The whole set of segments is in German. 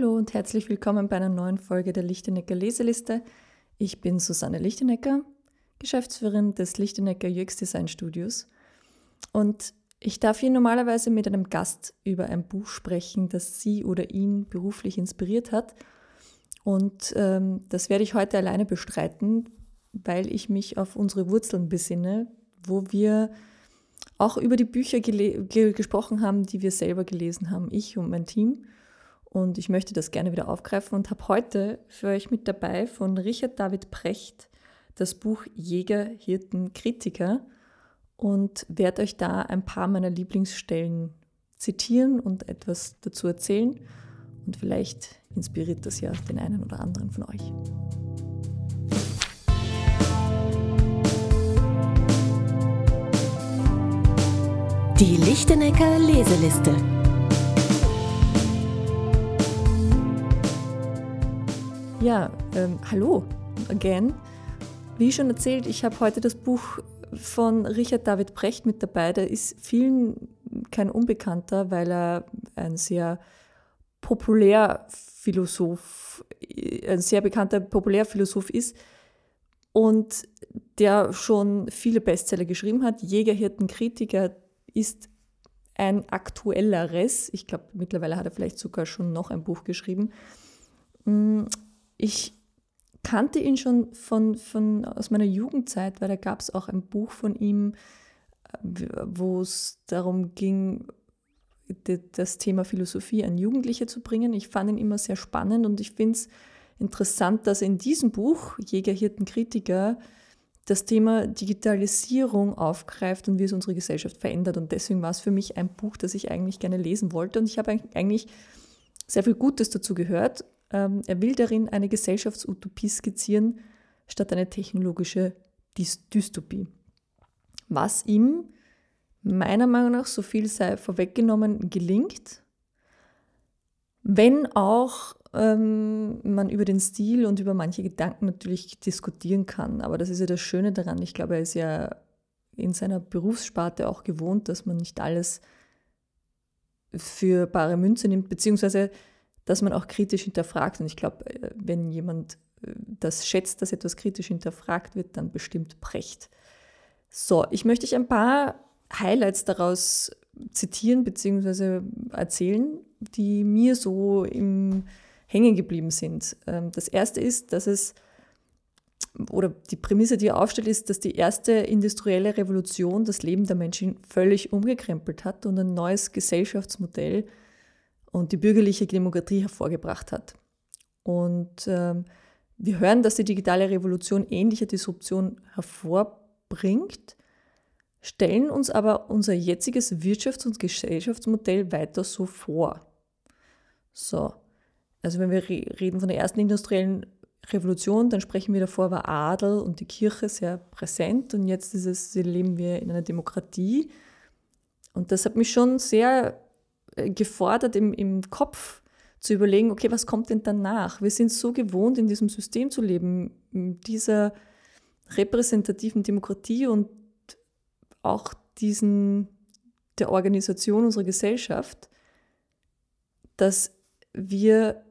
Hallo und herzlich willkommen bei einer neuen Folge der Lichtenecker Leseliste. Ich bin Susanne Lichtenecker, Geschäftsführerin des Lichtenecker UX Design Studios. Und ich darf hier normalerweise mit einem Gast über ein Buch sprechen, das sie oder ihn beruflich inspiriert hat. Und ähm, das werde ich heute alleine bestreiten, weil ich mich auf unsere Wurzeln besinne, wo wir auch über die Bücher ge gesprochen haben, die wir selber gelesen haben, ich und mein Team. Und ich möchte das gerne wieder aufgreifen und habe heute für euch mit dabei von Richard David Precht das Buch Jäger, Hirten, Kritiker und werde euch da ein paar meiner Lieblingsstellen zitieren und etwas dazu erzählen. Und vielleicht inspiriert das ja den einen oder anderen von euch. Die Lichtenecker Leseliste. Ja, ähm, hallo again. Wie schon erzählt, ich habe heute das Buch von Richard David Brecht mit dabei. Der ist vielen kein Unbekannter, weil er ein sehr Populärphilosoph, ein sehr bekannter Populärphilosoph ist und der schon viele Bestseller geschrieben hat. Jägerhirten, Kritiker ist ein aktuelleres. Ich glaube, mittlerweile hat er vielleicht sogar schon noch ein Buch geschrieben. Ich kannte ihn schon von, von, aus meiner Jugendzeit, weil da gab es auch ein Buch von ihm, äh, wo es darum ging, das Thema Philosophie an Jugendliche zu bringen. Ich fand ihn immer sehr spannend und ich finde es interessant, dass in diesem Buch Jäger, Hirten, Kritiker das Thema Digitalisierung aufgreift und wie es unsere Gesellschaft verändert. Und deswegen war es für mich ein Buch, das ich eigentlich gerne lesen wollte. Und ich habe eigentlich sehr viel Gutes dazu gehört. Ähm, er will darin eine Gesellschaftsutopie skizzieren, statt eine technologische Dystopie. Was ihm meiner Meinung nach, so viel sei vorweggenommen, gelingt, wenn auch ähm, man über den Stil und über manche Gedanken natürlich diskutieren kann. Aber das ist ja das Schöne daran. Ich glaube, er ist ja in seiner Berufssparte auch gewohnt, dass man nicht alles für bare Münze nimmt, beziehungsweise dass man auch kritisch hinterfragt. Und ich glaube, äh, wenn jemand äh, das schätzt, dass etwas kritisch hinterfragt wird, dann bestimmt Brecht. So, ich möchte euch ein paar Highlights daraus zitieren bzw. erzählen, die mir so im hängen geblieben sind. Ähm, das erste ist, dass es, oder die Prämisse, die er aufstellt, ist, dass die erste industrielle Revolution das Leben der Menschen völlig umgekrempelt hat und ein neues Gesellschaftsmodell und die bürgerliche Demokratie hervorgebracht hat. Und ähm, wir hören, dass die digitale Revolution ähnliche Disruption hervorbringt, stellen uns aber unser jetziges Wirtschafts- und Gesellschaftsmodell weiter so vor. So, also wenn wir reden von der ersten industriellen Revolution, dann sprechen wir davor, war Adel und die Kirche sehr präsent und jetzt ist es, leben wir in einer Demokratie. Und das hat mich schon sehr gefordert, im, im Kopf zu überlegen, okay, was kommt denn danach? Wir sind so gewohnt, in diesem System zu leben, in dieser repräsentativen Demokratie und auch diesen, der Organisation unserer Gesellschaft, dass wir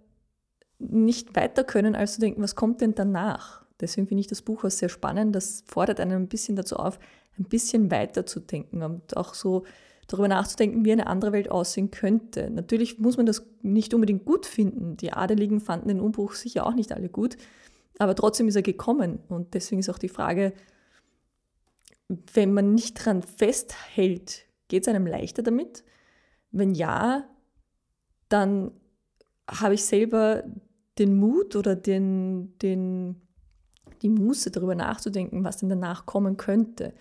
nicht weiter können, als zu denken, was kommt denn danach? Deswegen finde ich das Buch auch sehr spannend. Das fordert einen ein bisschen dazu auf, ein bisschen weiter zu denken und auch so darüber nachzudenken, wie eine andere Welt aussehen könnte. Natürlich muss man das nicht unbedingt gut finden. Die Adeligen fanden den Umbruch sicher auch nicht alle gut, aber trotzdem ist er gekommen. Und deswegen ist auch die Frage, wenn man nicht dran festhält, geht es einem leichter damit? Wenn ja, dann habe ich selber den Mut oder den, den, die Muße darüber nachzudenken, was denn danach kommen könnte.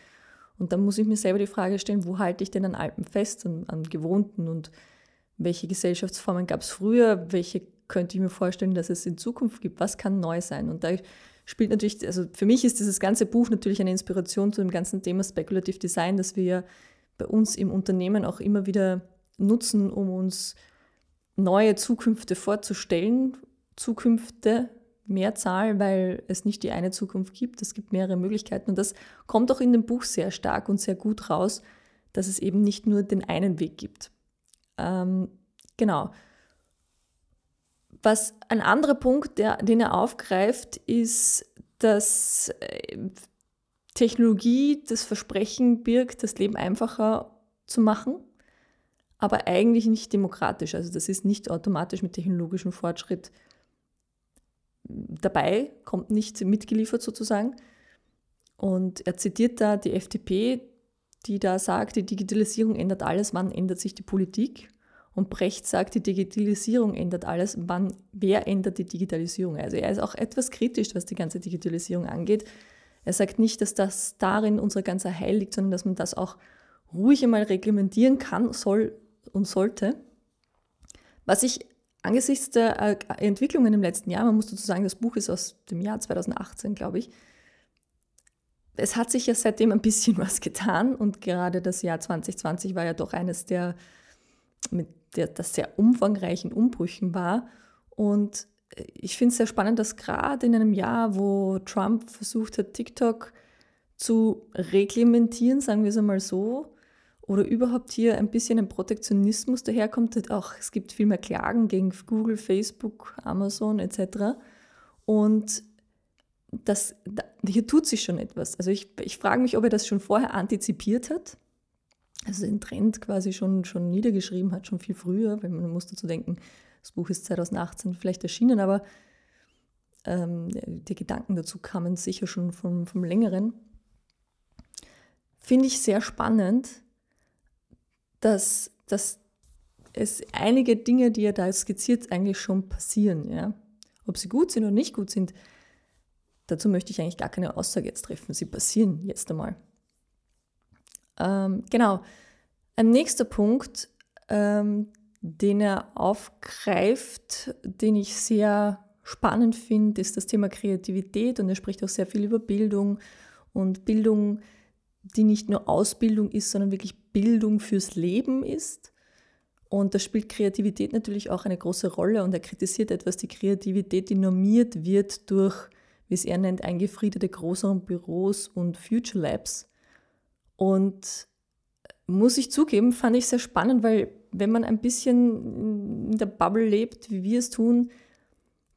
Und dann muss ich mir selber die Frage stellen, wo halte ich denn an Alpen fest, an, an Gewohnten? Und welche Gesellschaftsformen gab es früher, welche könnte ich mir vorstellen, dass es in Zukunft gibt, was kann neu sein. Und da spielt natürlich, also für mich ist dieses ganze Buch natürlich eine Inspiration zu dem ganzen Thema Speculative Design, das wir bei uns im Unternehmen auch immer wieder nutzen, um uns neue Zukünfte vorzustellen, Zukünfte, Mehrzahl, weil es nicht die eine Zukunft gibt, es gibt mehrere Möglichkeiten. Und das kommt auch in dem Buch sehr stark und sehr gut raus, dass es eben nicht nur den einen Weg gibt. Ähm, genau. Was ein anderer Punkt, der, den er aufgreift, ist, dass äh, Technologie das Versprechen birgt, das Leben einfacher zu machen, aber eigentlich nicht demokratisch. Also das ist nicht automatisch mit technologischem Fortschritt dabei, kommt nicht mitgeliefert sozusagen. Und er zitiert da die FDP, die da sagt, die Digitalisierung ändert alles, wann ändert sich die Politik? Und Brecht sagt, die Digitalisierung ändert alles, wann, wer ändert die Digitalisierung? Also er ist auch etwas kritisch, was die ganze Digitalisierung angeht. Er sagt nicht, dass das darin unser ganzer Heil liegt, sondern dass man das auch ruhig einmal reglementieren kann, soll und sollte. Was ich angesichts der äh, Entwicklungen im letzten Jahr, man muss dazu sagen, das Buch ist aus dem Jahr 2018, glaube ich, es hat sich ja seitdem ein bisschen was getan und gerade das Jahr 2020 war ja doch eines der, mit der, das sehr umfangreichen Umbrüchen war. Und ich finde es sehr spannend, dass gerade in einem Jahr, wo Trump versucht hat, TikTok zu reglementieren, sagen wir es einmal so, oder überhaupt hier ein bisschen ein Protektionismus daherkommt. Auch es gibt viel mehr Klagen gegen Google, Facebook, Amazon etc. Und das, hier tut sich schon etwas. Also ich, ich frage mich, ob er das schon vorher antizipiert hat, also den Trend quasi schon, schon niedergeschrieben hat, schon viel früher, weil man muss dazu denken, das Buch ist 2018 vielleicht erschienen, aber ähm, die Gedanken dazu kamen sicher schon vom, vom längeren. Finde ich sehr spannend, dass, dass es einige Dinge, die er da skizziert, eigentlich schon passieren. Ja? Ob sie gut sind oder nicht gut sind, dazu möchte ich eigentlich gar keine Aussage jetzt treffen. Sie passieren jetzt einmal. Ähm, genau. Ein nächster Punkt, ähm, den er aufgreift, den ich sehr spannend finde, ist das Thema Kreativität und er spricht auch sehr viel über Bildung und Bildung, die nicht nur Ausbildung ist, sondern wirklich Bildung fürs Leben ist. Und da spielt Kreativität natürlich auch eine große Rolle und er kritisiert etwas, die Kreativität, die normiert wird durch, wie es er nennt, eingefriedete Großraumbüros und Future Labs. Und muss ich zugeben, fand ich sehr spannend, weil wenn man ein bisschen in der Bubble lebt, wie wir es tun,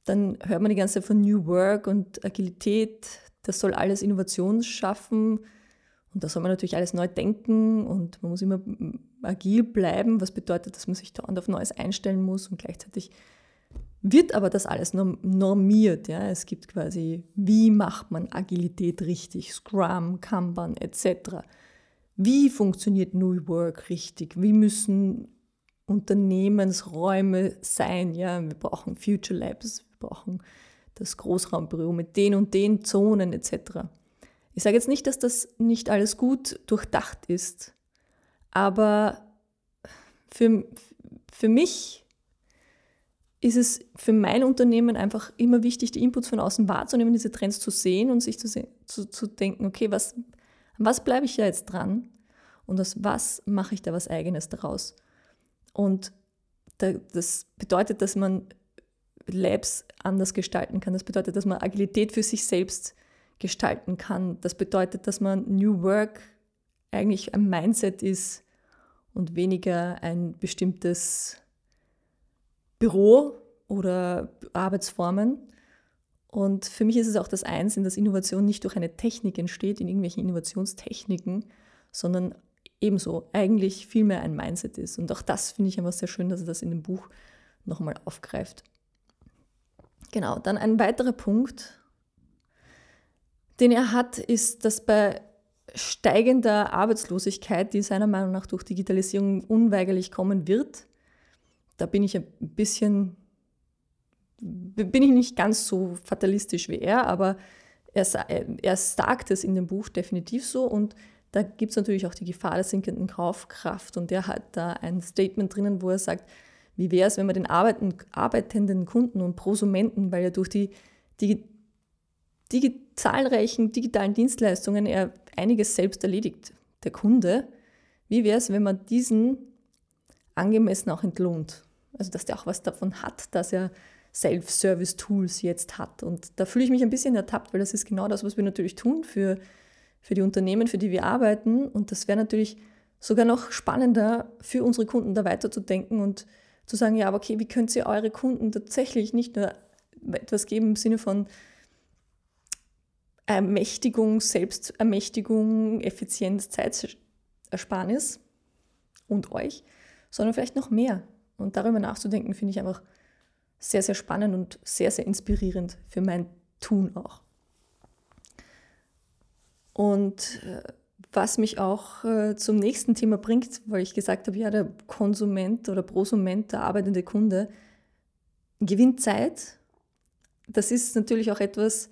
dann hört man die ganze Zeit von New Work und Agilität. Das soll alles Innovation schaffen. Und da soll man natürlich alles neu denken und man muss immer agil bleiben, was bedeutet, dass man sich dauernd auf Neues einstellen muss und gleichzeitig wird aber das alles normiert. Ja? Es gibt quasi, wie macht man Agilität richtig, Scrum, Kanban etc. Wie funktioniert New Work richtig? Wie müssen Unternehmensräume sein? Ja? Wir brauchen Future Labs, wir brauchen das Großraumbüro mit den und den Zonen etc. Ich sage jetzt nicht, dass das nicht alles gut durchdacht ist, aber für, für mich ist es für mein Unternehmen einfach immer wichtig, die Inputs von außen wahrzunehmen, diese Trends zu sehen und sich zu, zu, zu denken, okay, was, an was bleibe ich da jetzt dran und aus was mache ich da was eigenes daraus. Und da, das bedeutet, dass man Labs anders gestalten kann. Das bedeutet, dass man Agilität für sich selbst gestalten kann. Das bedeutet, dass man New Work eigentlich ein Mindset ist und weniger ein bestimmtes Büro oder Arbeitsformen. Und für mich ist es auch das Eins, dass Innovation nicht durch eine Technik entsteht, in irgendwelchen Innovationstechniken, sondern ebenso eigentlich vielmehr ein Mindset ist. Und auch das finde ich einfach sehr schön, dass er das in dem Buch nochmal aufgreift. Genau, dann ein weiterer Punkt, den er hat, ist, dass bei steigender Arbeitslosigkeit, die seiner Meinung nach durch Digitalisierung unweigerlich kommen wird, da bin ich ein bisschen, bin ich nicht ganz so fatalistisch wie er, aber er, er sagt es in dem Buch definitiv so und da gibt es natürlich auch die Gefahr der sinkenden Kaufkraft und der hat da ein Statement drinnen, wo er sagt, wie wäre es, wenn man den arbeitenden Kunden und Prosumenten, weil ja durch die, die, die zahlreichen digitalen Dienstleistungen er einiges selbst erledigt, der Kunde, wie wäre es, wenn man diesen angemessen auch entlohnt? Also dass der auch was davon hat, dass er Self-Service-Tools jetzt hat. Und da fühle ich mich ein bisschen ertappt, weil das ist genau das, was wir natürlich tun für für die Unternehmen, für die wir arbeiten. Und das wäre natürlich sogar noch spannender für unsere Kunden da weiterzudenken und zu sagen, ja, aber okay, wie könnt ihr eure Kunden tatsächlich nicht nur etwas geben im Sinne von Ermächtigung, Selbstermächtigung, Effizienz, Zeitersparnis und euch, sondern vielleicht noch mehr. Und darüber nachzudenken, finde ich einfach sehr, sehr spannend und sehr, sehr inspirierend für mein Tun auch. Und äh, was mich auch äh, zum nächsten Thema bringt, weil ich gesagt habe, ja, der Konsument oder Prosument, der arbeitende Kunde, gewinnt Zeit. Das ist natürlich auch etwas,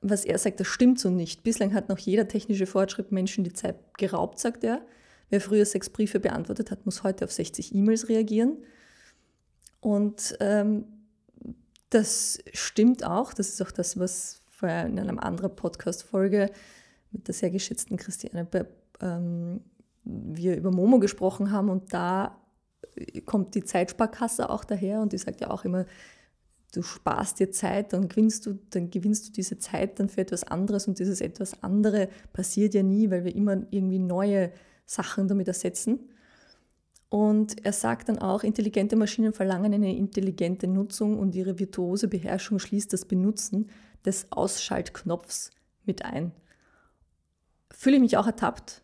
was er sagt, das stimmt so nicht. Bislang hat noch jeder technische Fortschritt Menschen die Zeit geraubt, sagt er. Wer früher sechs Briefe beantwortet hat, muss heute auf 60 E-Mails reagieren. Und ähm, das stimmt auch. Das ist auch das, was vorher in einer anderen Podcast-Folge mit der sehr geschätzten Christiane ähm, wir über Momo gesprochen haben. Und da kommt die Zeitsparkasse auch daher und die sagt ja auch immer, du sparst dir Zeit, dann gewinnst du, dann gewinnst du diese Zeit dann für etwas anderes und dieses etwas andere passiert ja nie, weil wir immer irgendwie neue Sachen damit ersetzen. Und er sagt dann auch, intelligente Maschinen verlangen eine intelligente Nutzung und ihre virtuose Beherrschung schließt das Benutzen des Ausschaltknopfs mit ein. Fühle ich mich auch ertappt,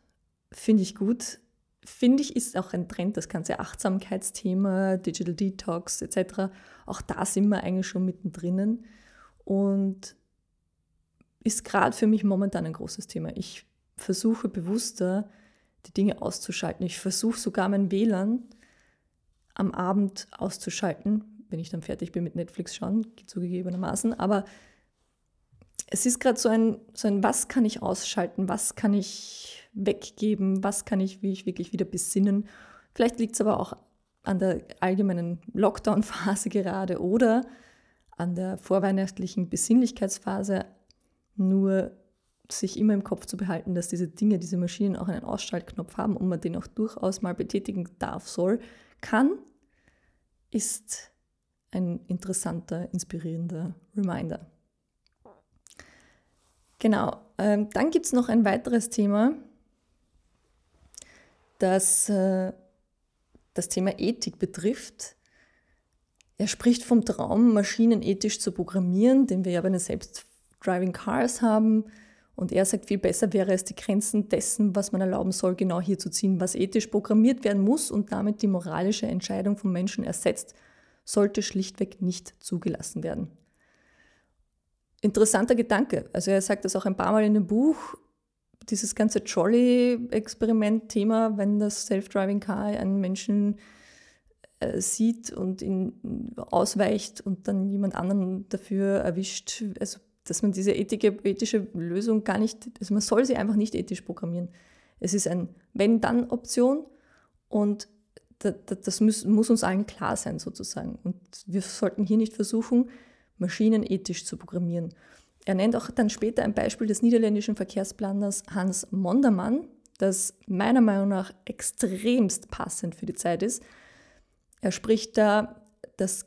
finde ich gut. Finde ich, ist auch ein Trend, das ganze Achtsamkeitsthema, Digital Detox etc. Auch da sind wir eigentlich schon mittendrin und ist gerade für mich momentan ein großes Thema. Ich versuche bewusster, die Dinge auszuschalten. Ich versuche sogar mein WLAN am Abend auszuschalten, wenn ich dann fertig bin mit Netflix schauen, zugegebenermaßen. Aber es ist gerade so ein, so ein, was kann ich ausschalten, was kann ich weggeben, was kann ich, wie ich wirklich wieder besinnen. Vielleicht liegt es aber auch an der allgemeinen Lockdown-Phase gerade oder an der vorweihnachtlichen Besinnlichkeitsphase. Nur sich immer im Kopf zu behalten, dass diese Dinge, diese Maschinen auch einen Ausschaltknopf haben und man den auch durchaus mal betätigen darf, soll, kann, ist ein interessanter, inspirierender Reminder. Genau, ähm, dann gibt es noch ein weiteres Thema, das äh, das Thema Ethik betrifft. Er spricht vom Traum, Maschinen ethisch zu programmieren, den wir ja bei den Selbst-Driving Cars haben und er sagt, viel besser wäre es, die Grenzen dessen, was man erlauben soll, genau hier zu ziehen. Was ethisch programmiert werden muss und damit die moralische Entscheidung vom Menschen ersetzt, sollte schlichtweg nicht zugelassen werden. Interessanter Gedanke. Also er sagt das auch ein paar Mal in dem Buch, dieses ganze Trolley-Experiment-Thema, wenn das Self-Driving Car einen Menschen äh, sieht und ihn ausweicht und dann jemand anderen dafür erwischt. Also dass man diese ethische, ethische Lösung gar nicht, also man soll sie einfach nicht ethisch programmieren. Es ist ein Wenn-Dann-Option und das muss, muss uns allen klar sein sozusagen. Und wir sollten hier nicht versuchen, Maschinen ethisch zu programmieren. Er nennt auch dann später ein Beispiel des niederländischen Verkehrsplaners Hans Mondermann, das meiner Meinung nach extremst passend für die Zeit ist. Er spricht da das,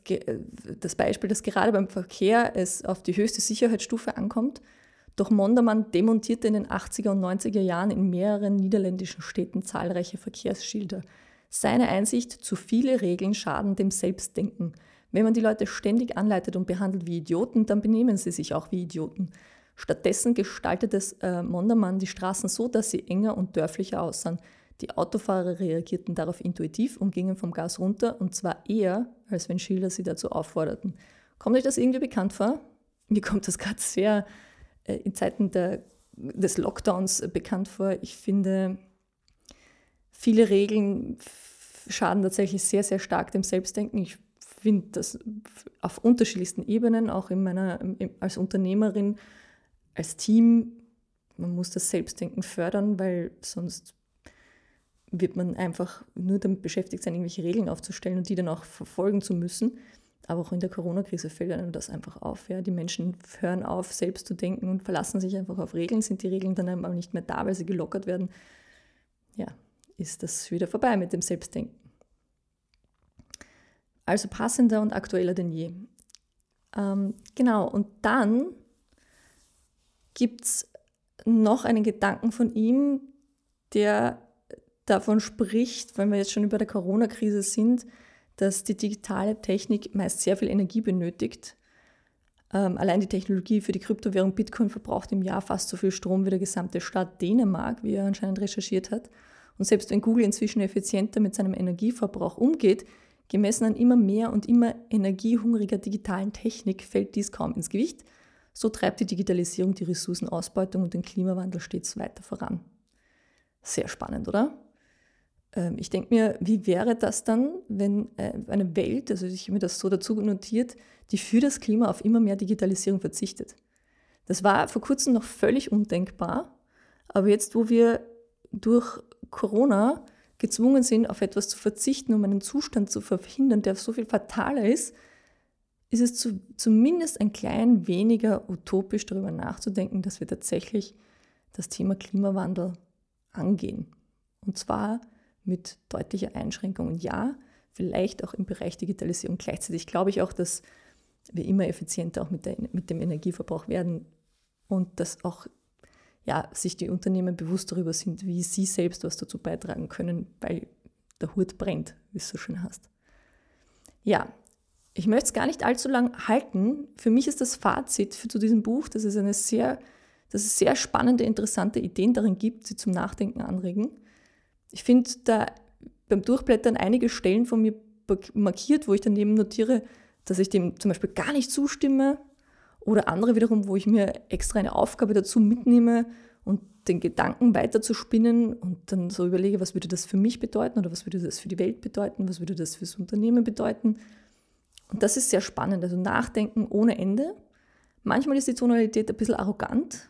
das Beispiel, dass gerade beim Verkehr es auf die höchste Sicherheitsstufe ankommt. Doch Mondermann demontierte in den 80er und 90er Jahren in mehreren niederländischen Städten zahlreiche Verkehrsschilder. Seine Einsicht, zu viele Regeln schaden dem Selbstdenken. Wenn man die Leute ständig anleitet und behandelt wie Idioten, dann benehmen sie sich auch wie Idioten. Stattdessen gestaltete äh, Mondermann die Straßen so, dass sie enger und dörflicher aussahen. Die Autofahrer reagierten darauf intuitiv und gingen vom Gas runter, und zwar eher, als wenn Schilder sie dazu aufforderten. Kommt euch das irgendwie bekannt vor? Mir kommt das gerade sehr äh, in Zeiten der, des Lockdowns äh, bekannt vor. Ich finde, viele Regeln schaden tatsächlich sehr, sehr stark dem Selbstdenken. Ich finde das auf unterschiedlichsten Ebenen, auch in meiner, als Unternehmerin, als Team, man muss das Selbstdenken fördern, weil sonst wird man einfach nur damit beschäftigt sein, irgendwelche Regeln aufzustellen und die dann auch verfolgen zu müssen. Aber auch in der Corona-Krise fällt einem das einfach auf. Ja? Die Menschen hören auf, selbst zu denken und verlassen sich einfach auf Regeln. Sind die Regeln dann aber nicht mehr da, weil sie gelockert werden, ja, ist das wieder vorbei mit dem Selbstdenken. Also passender und aktueller denn je. Ähm, genau, und dann gibt es noch einen Gedanken von ihm, der davon spricht, weil wir jetzt schon über der Corona-Krise sind, dass die digitale Technik meist sehr viel Energie benötigt. Ähm, allein die Technologie für die Kryptowährung Bitcoin verbraucht im Jahr fast so viel Strom wie der gesamte Staat Dänemark, wie er anscheinend recherchiert hat. Und selbst wenn Google inzwischen effizienter mit seinem Energieverbrauch umgeht, gemessen an immer mehr und immer energiehungriger digitalen Technik, fällt dies kaum ins Gewicht. So treibt die Digitalisierung die Ressourcenausbeutung und den Klimawandel stets weiter voran. Sehr spannend, oder? Ähm, ich denke mir, wie wäre das dann, wenn äh, eine Welt, also ich habe mir das so dazu notiert, die für das Klima auf immer mehr Digitalisierung verzichtet? Das war vor kurzem noch völlig undenkbar, aber jetzt, wo wir durch Corona gezwungen sind, auf etwas zu verzichten, um einen Zustand zu verhindern, der so viel fataler ist, ist es zu, zumindest ein klein weniger utopisch darüber nachzudenken, dass wir tatsächlich das Thema Klimawandel angehen. Und zwar mit deutlicher Einschränkung. Und ja, vielleicht auch im Bereich Digitalisierung. Gleichzeitig glaube ich auch, dass wir immer effizienter auch mit, der, mit dem Energieverbrauch werden und dass auch ja, sich die Unternehmen bewusst darüber sind, wie sie selbst was dazu beitragen können, weil der Hut brennt, wie es so schön heißt. Ja, ich möchte es gar nicht allzu lang halten. Für mich ist das Fazit für, zu diesem Buch, dass es eine sehr, dass es sehr spannende, interessante Ideen darin gibt, sie zum Nachdenken anregen. Ich finde da beim Durchblättern einige Stellen von mir markiert, wo ich daneben notiere, dass ich dem zum Beispiel gar nicht zustimme oder andere wiederum, wo ich mir extra eine Aufgabe dazu mitnehme und den Gedanken weiter zu spinnen und dann so überlege, was würde das für mich bedeuten oder was würde das für die Welt bedeuten, was würde das fürs Unternehmen bedeuten. Und das ist sehr spannend, also Nachdenken ohne Ende. Manchmal ist die Tonalität ein bisschen arrogant,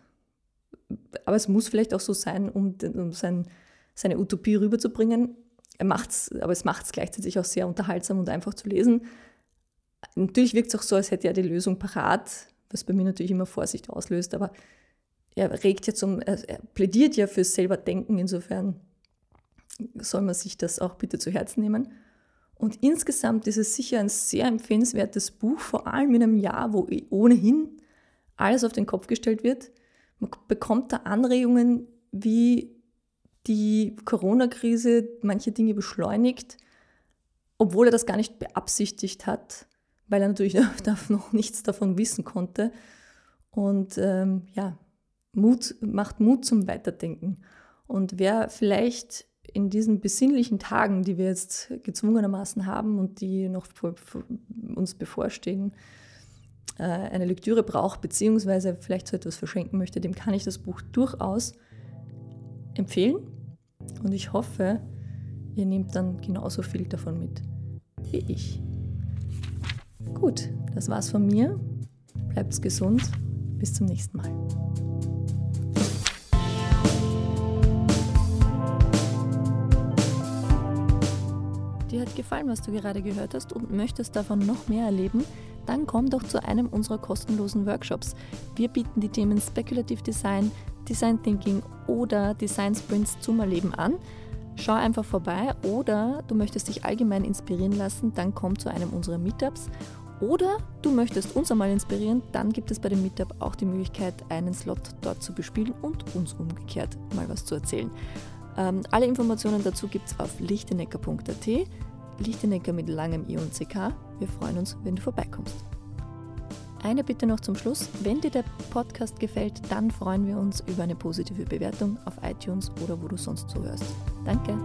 aber es muss vielleicht auch so sein, um, um sein, seine Utopie rüberzubringen. Er macht's, aber es macht es gleichzeitig auch sehr unterhaltsam und einfach zu lesen. Natürlich wirkt es auch so, als hätte er die Lösung parat, was bei mir natürlich immer Vorsicht auslöst, aber er regt ja zum, er plädiert ja fürs selber Denken, insofern soll man sich das auch bitte zu Herzen nehmen. Und insgesamt ist es sicher ein sehr empfehlenswertes Buch, vor allem in einem Jahr, wo ohnehin alles auf den Kopf gestellt wird. Man bekommt da Anregungen, wie die Corona-Krise manche Dinge beschleunigt, obwohl er das gar nicht beabsichtigt hat, weil er natürlich noch nichts davon wissen konnte. Und ähm, ja, Mut macht Mut zum Weiterdenken. Und wer vielleicht in diesen besinnlichen Tagen, die wir jetzt gezwungenermaßen haben und die noch vor, vor uns bevorstehen, äh, eine Lektüre braucht, beziehungsweise vielleicht so etwas verschenken möchte, dem kann ich das Buch durchaus empfehlen. Und ich hoffe, ihr nehmt dann genauso viel davon mit wie ich. Gut, das war's von mir. Bleibt's gesund. Bis zum nächsten Mal. Dir hat gefallen, was du gerade gehört hast und möchtest davon noch mehr erleben? Dann komm doch zu einem unserer kostenlosen Workshops. Wir bieten die Themen Speculative Design, Design Thinking oder Design Sprints zum Erleben an. Schau einfach vorbei oder du möchtest dich allgemein inspirieren lassen, dann komm zu einem unserer Meetups. Oder du möchtest uns einmal inspirieren, dann gibt es bei dem Meetup auch die Möglichkeit, einen Slot dort zu bespielen und uns umgekehrt mal was zu erzählen. Ähm, alle Informationen dazu gibt es auf lichtenecker.at. Lichtenecker mit langem I und CK. Wir freuen uns, wenn du vorbeikommst. Eine Bitte noch zum Schluss. Wenn dir der Podcast gefällt, dann freuen wir uns über eine positive Bewertung auf iTunes oder wo du sonst zuhörst. Danke.